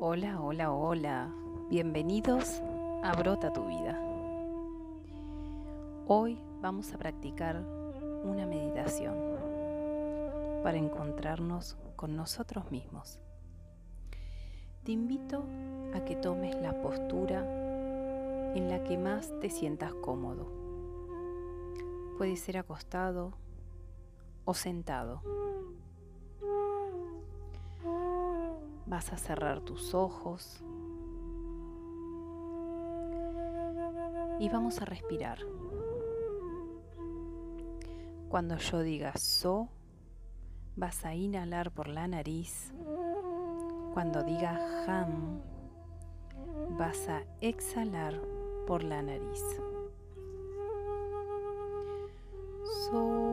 Hola, hola, hola. Bienvenidos a Brota tu vida. Hoy vamos a practicar una meditación para encontrarnos con nosotros mismos. Te invito a que tomes la postura en la que más te sientas cómodo. Puede ser acostado o sentado. Vas a cerrar tus ojos y vamos a respirar. Cuando yo diga so, vas a inhalar por la nariz. Cuando diga ham, vas a exhalar por la nariz. So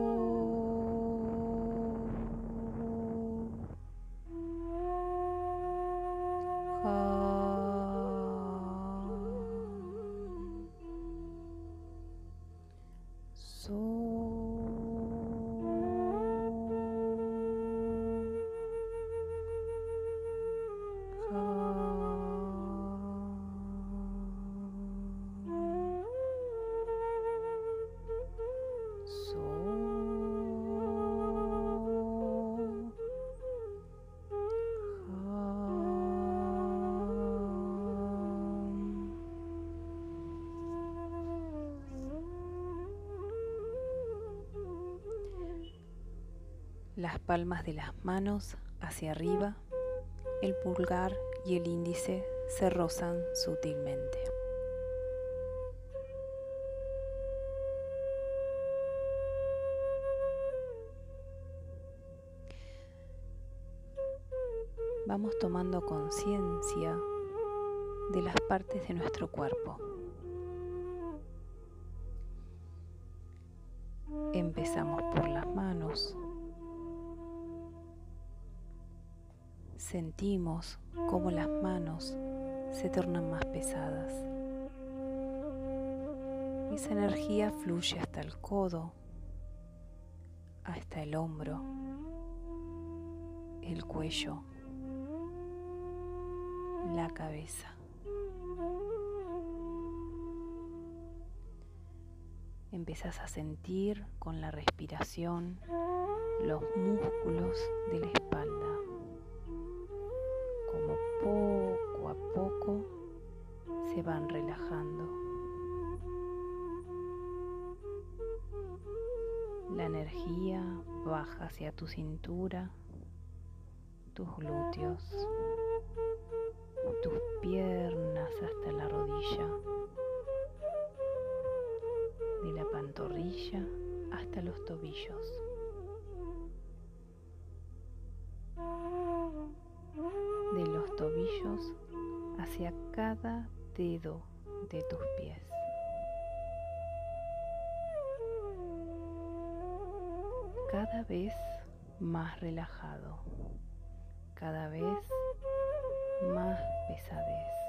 las palmas de las manos hacia arriba, el pulgar y el índice se rozan sutilmente. Vamos tomando conciencia de las partes de nuestro cuerpo. Empezamos por las manos, sentimos cómo las manos se tornan más pesadas. Esa energía fluye hasta el codo, hasta el hombro, el cuello, la cabeza. Empezás a sentir con la respiración los músculos de la espalda poco a poco se van relajando. La energía baja hacia tu cintura, tus glúteos, tus piernas hasta la rodilla, de la pantorrilla hasta los tobillos. Hacia cada dedo de tus pies. Cada vez más relajado, cada vez más pesadez.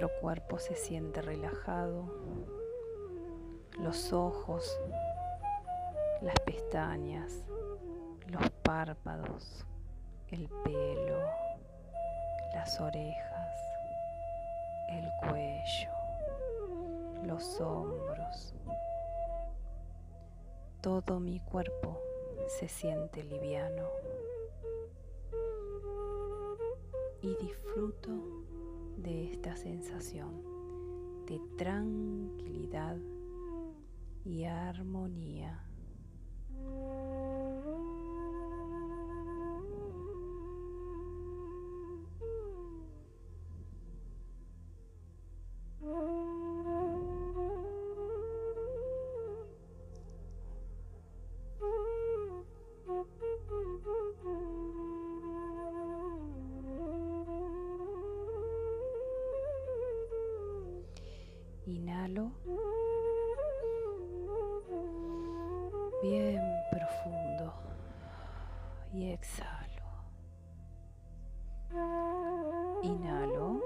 Nuestro cuerpo se siente relajado, los ojos, las pestañas, los párpados, el pelo, las orejas, el cuello, los hombros. Todo mi cuerpo se siente liviano y disfruto de esta sensación de tranquilidad y armonía. Inhalo.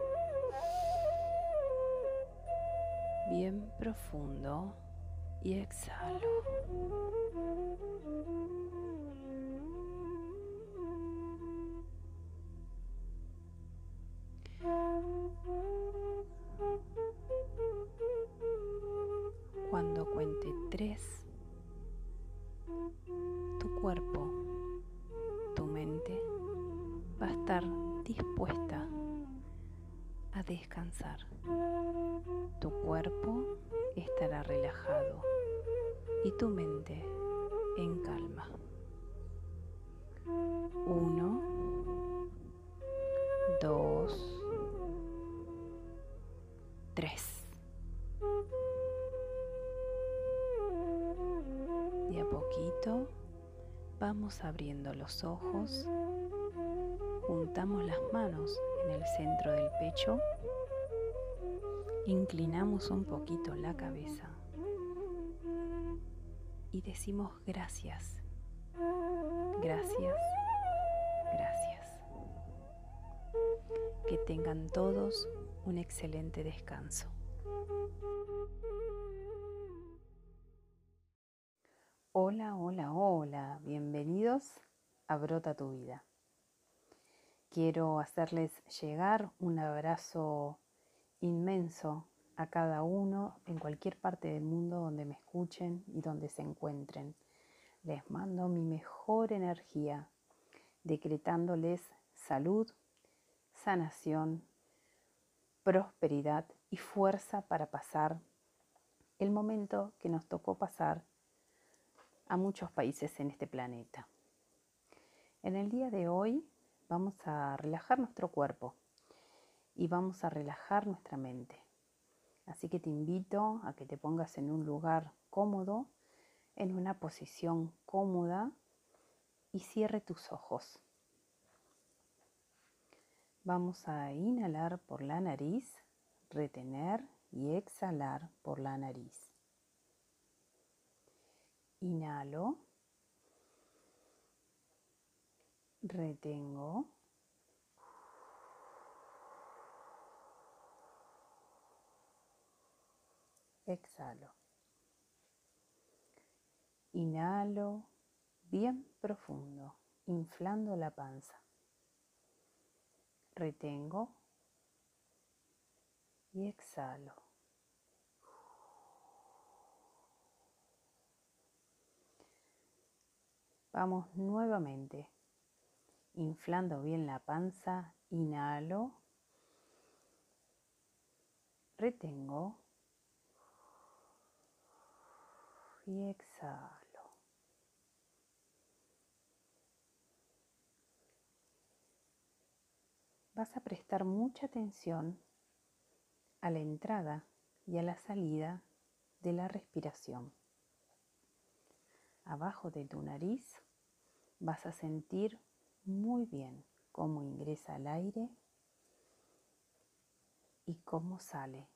Bien profundo. Y exhalo. Cuando cuente tres, tu cuerpo, tu mente va a estar descansar. Tu cuerpo estará relajado y tu mente en calma. Uno, dos, tres. De a poquito vamos abriendo los ojos, juntamos las manos en el centro del pecho, inclinamos un poquito la cabeza y decimos gracias, gracias, gracias. Que tengan todos un excelente descanso. Hola, hola, hola, bienvenidos a Brota tu vida. Quiero hacerles llegar un abrazo inmenso a cada uno en cualquier parte del mundo donde me escuchen y donde se encuentren. Les mando mi mejor energía, decretándoles salud, sanación, prosperidad y fuerza para pasar el momento que nos tocó pasar a muchos países en este planeta. En el día de hoy vamos a relajar nuestro cuerpo y vamos a relajar nuestra mente. Así que te invito a que te pongas en un lugar cómodo, en una posición cómoda y cierre tus ojos. Vamos a inhalar por la nariz, retener y exhalar por la nariz. Inhalo, retengo exhalo. Inhalo bien profundo, inflando la panza. Retengo y exhalo. Vamos nuevamente, inflando bien la panza, inhalo, retengo y exhalo. Vas a prestar mucha atención a la entrada y a la salida de la respiración. Abajo de tu nariz vas a sentir muy bien cómo ingresa el aire y cómo sale.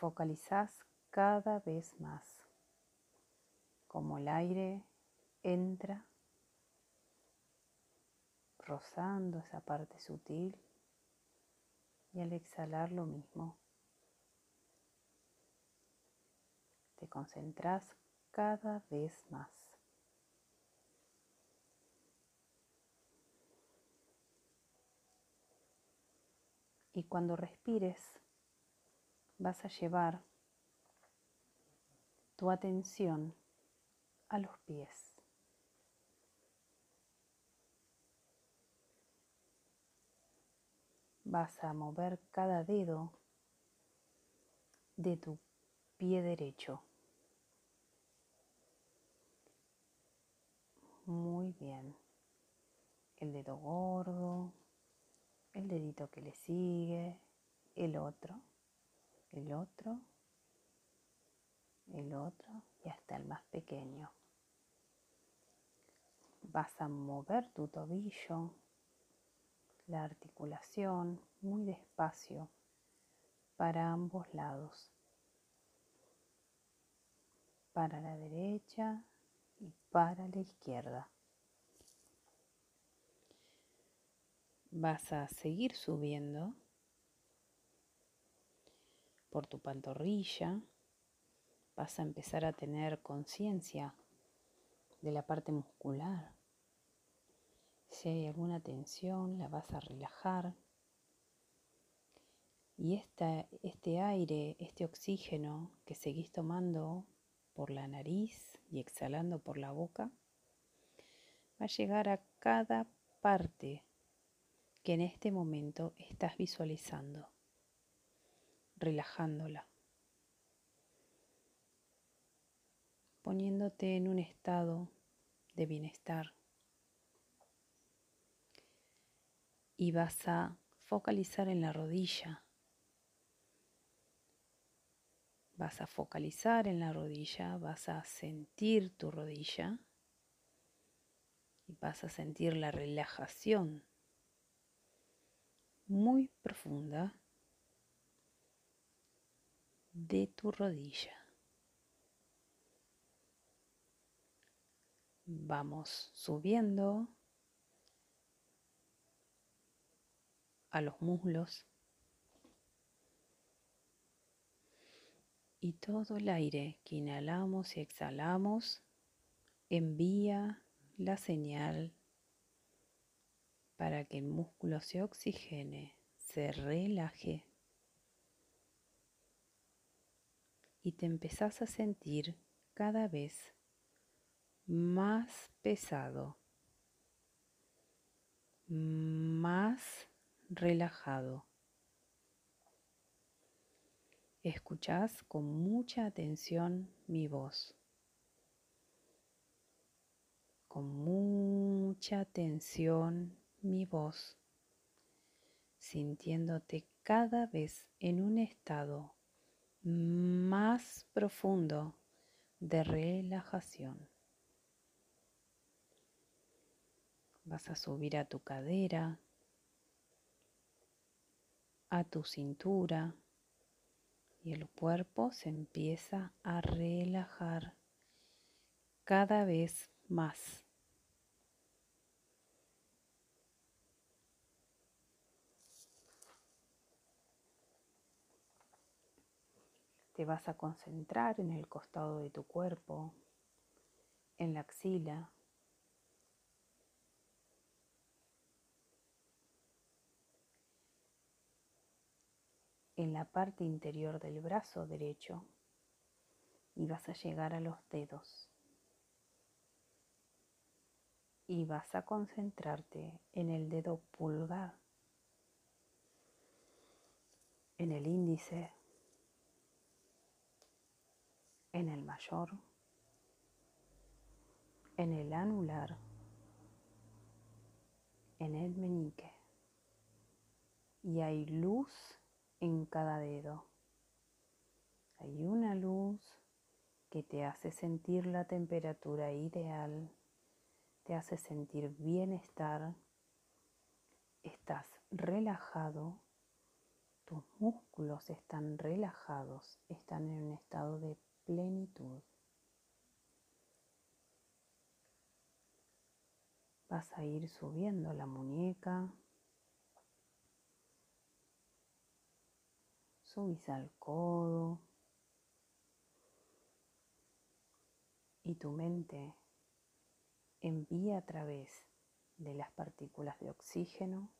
focalizás cada vez más como el aire entra rozando esa parte sutil y al exhalar lo mismo. Te concentras cada vez más. Y cuando respires, vas a llevar tu atención a los pies. Vas a mover cada dedo de tu pie derecho. Muy bien. El dedo gordo, el dedito que le sigue, el otro el otro, el otro y hasta el más pequeño. Vas a mover tu tobillo la articulación muy despacio para ambos lados, para la derecha y para la izquierda. Vas a seguir subiendo por tu pantorrilla, vas a empezar a tener conciencia de la parte muscular. Si hay alguna tensión, la vas a relajar. Y este aire, este oxígeno que seguís tomando por la nariz y exhalando por la boca, va a llegar a cada parte que en este momento estás visualizando relajándola, poniéndote en un estado de bienestar. Y vas a focalizar en la rodilla. Vas a focalizar en la rodilla, vas a sentir tu rodilla y vas a sentir la relajación muy profunda de tu rodilla. Vamos subiendo a los muslos y todo el aire que inhalamos y exhalamos envía la señal para que el músculo se oxigene, se relaje y te empezás a sentir cada vez más pesado, más relajado. Escuchás con mucha atención mi voz, con mucha atención mi voz, sintiéndote cada vez en un estado más profundo de relajación. Vas a subir a tu cadera, a tu cintura y el cuerpo se empieza a relajar cada vez más. Te vas a concentrar en el costado de tu cuerpo, en la axila. En la parte interior del brazo derecho y vas a llegar a los dedos. Y vas a concentrarte en el dedo pulgar, en el índice, en el mayor, en el anular, en el meñique. Y hay luz en cada dedo. Hay una luz que te hace sentir la temperatura ideal, te hace sentir bienestar, estás relajado, tus músculos están relajados, están en un estado de plenitud. Vas a ir subiendo la muñeca. Subís al codo. Y tu mente envía a través de las partículas de oxígeno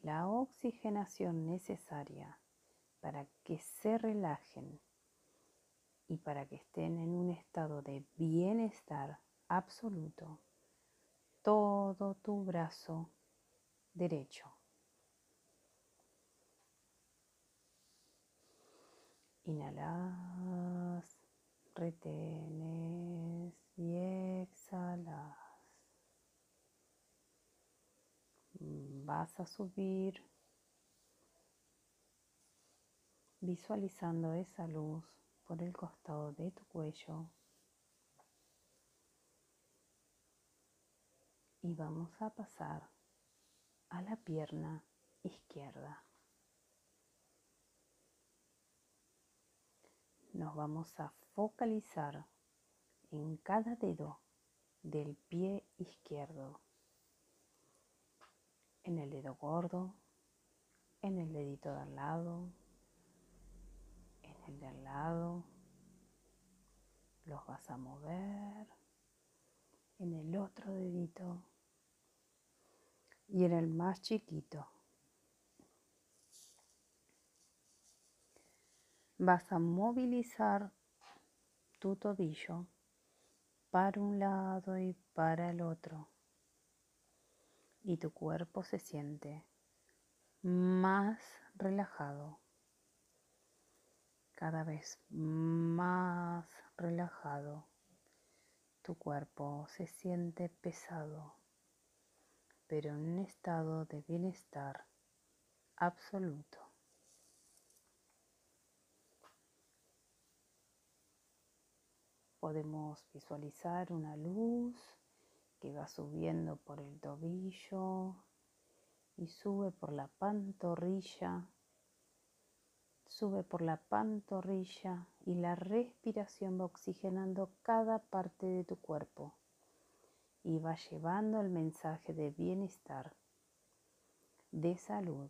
la oxigenación necesaria para que se relajen y para que estén en un estado de bienestar absoluto todo tu brazo derecho. Inhalas, retenes y exhalas. Vas a subir visualizando esa luz por el costado de tu cuello. Y vamos a pasar a la pierna izquierda. Nos vamos a focalizar en cada dedo del pie izquierdo, en el dedo gordo, en el dedito de al lado, en el de al lado, los vas a mover, en el otro dedito. Y en el más chiquito. Vas a movilizar tu tobillo para un lado y para el otro. Y tu cuerpo se siente más relajado, cada vez más relajado. Tu cuerpo se siente pesado, pero en un estado de bienestar absoluto. Podemos visualizar una luz que va subiendo por el tobillo y sube por la pantorrilla, sube por la pantorrilla y la respiración va oxigenando cada parte de tu cuerpo y va llevando el mensaje de bienestar, de salud,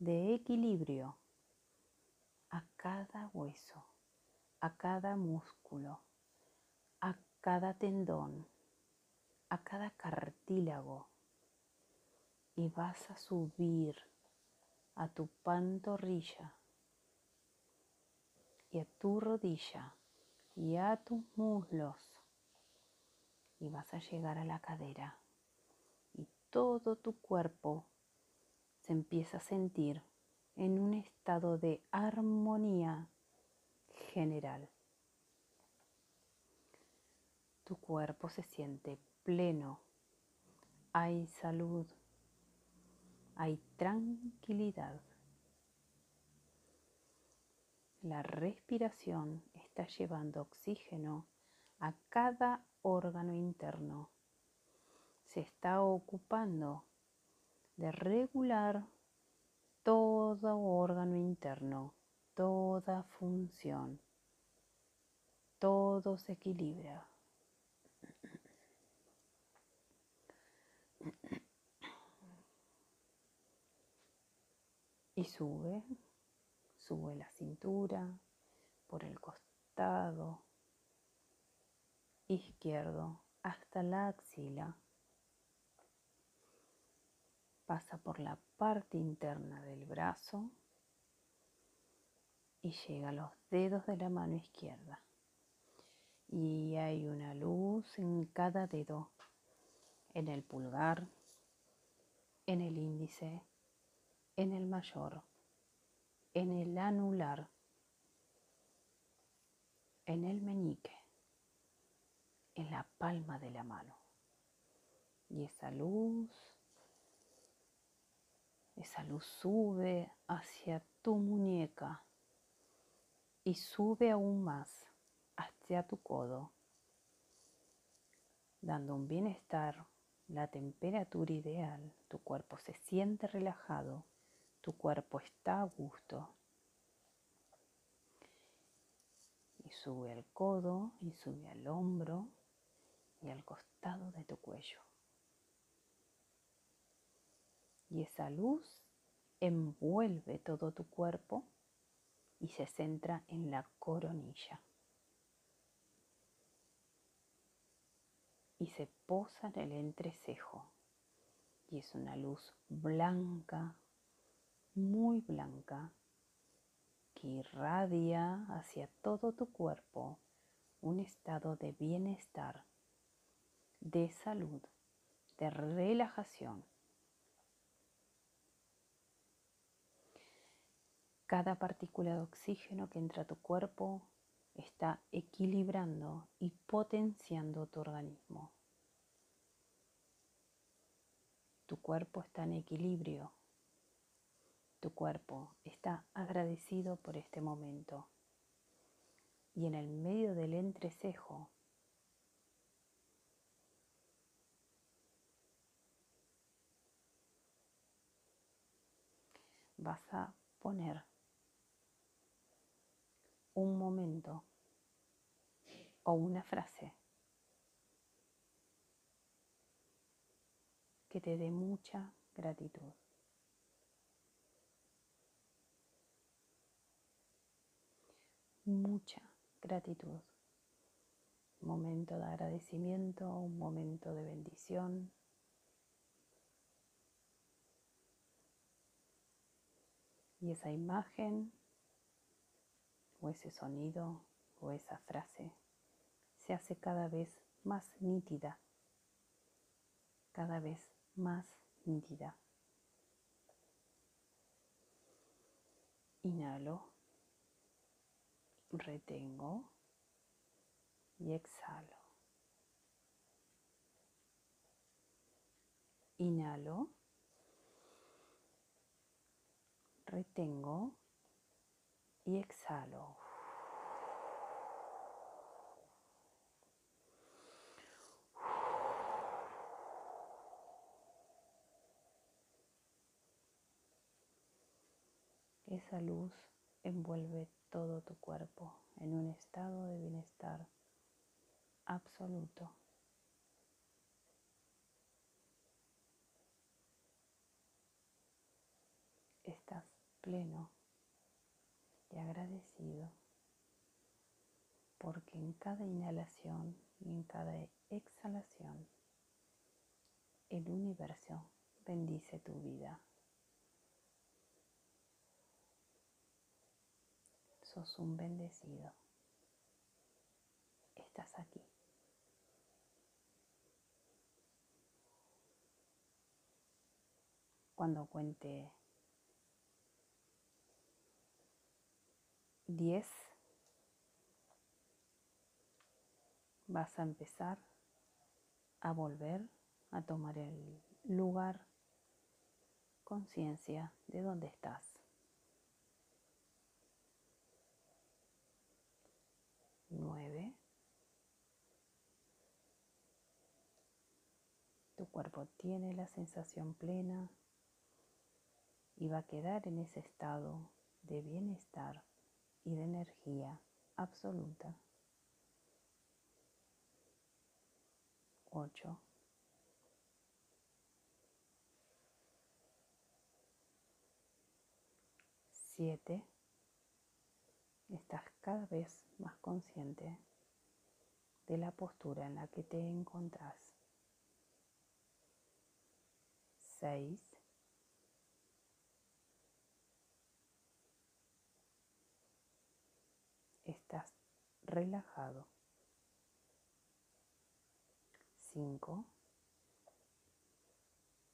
de equilibrio a cada hueso a cada músculo, a cada tendón, a cada cartílago y vas a subir a tu pantorrilla y a tu rodilla y a tus muslos y vas a llegar a la cadera y todo tu cuerpo se empieza a sentir en un estado de armonía general. Tu cuerpo se siente pleno, hay salud, hay tranquilidad. La respiración está llevando oxígeno a cada órgano interno. Se está ocupando de regular todo órgano interno toda función, todo se equilibra. Y sube, sube la cintura por el costado izquierdo hasta la axila. Pasa por la parte interna del brazo y llega a los dedos de la mano izquierda. Y hay una luz en cada dedo, en el pulgar, en el índice, en el mayor, en el anular, en el meñique, en la palma de la mano. Y esa luz, esa luz sube hacia tu muñeca y sube aún más hacia tu codo, dando un bienestar, la temperatura ideal, tu cuerpo se siente relajado, tu cuerpo está a gusto. Y sube al codo y sube al hombro y al costado de tu cuello. Y esa luz envuelve todo tu cuerpo y se centra en la coronilla. Y se posa en el entrecejo. Y es una luz blanca, muy blanca, que irradia hacia todo tu cuerpo un estado de bienestar, de salud, de relajación Cada partícula de oxígeno que entra a tu cuerpo está equilibrando y potenciando tu organismo. Tu cuerpo está en equilibrio. Tu cuerpo está agradecido por este momento. Y en el medio del entrecejo vas a poner un momento o una frase que te dé mucha gratitud. Mucha gratitud. Momento de agradecimiento, un momento de bendición. Y esa imagen o ese sonido o esa frase se hace cada vez más nítida, cada vez más nítida. Inhalo, retengo y exhalo. Inhalo, retengo y exhalo. Esa luz envuelve todo tu cuerpo en un estado de bienestar absoluto. Estás pleno y agradecido porque en cada inhalación y en cada exhalación el universo bendice tu vida. sos un bendecido. Estás aquí. Cuando cuente 10, vas a empezar a volver a tomar el lugar, conciencia de dónde estás. nueve. Tu cuerpo tiene la sensación plena y va a quedar en ese estado de bienestar y de energía absoluta. 8. Siete. Estás cada vez más consciente de la postura en la que te encontrás. 6. Estás relajado. 5.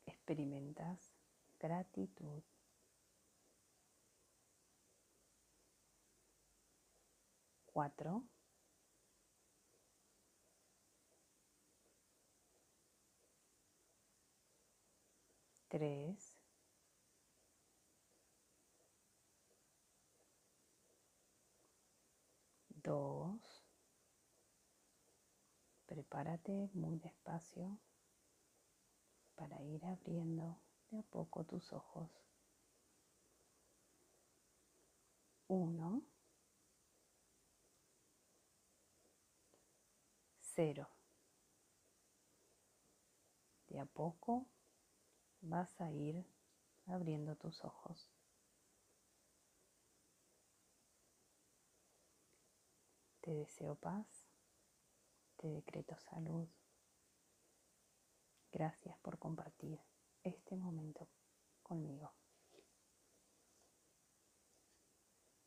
Experimentas gratitud. cuatro, tres, dos, prepárate muy despacio para ir abriendo de a poco tus ojos. Uno. cero. De a poco vas a ir abriendo tus ojos. Te deseo paz, te decreto salud. Gracias por compartir este momento conmigo.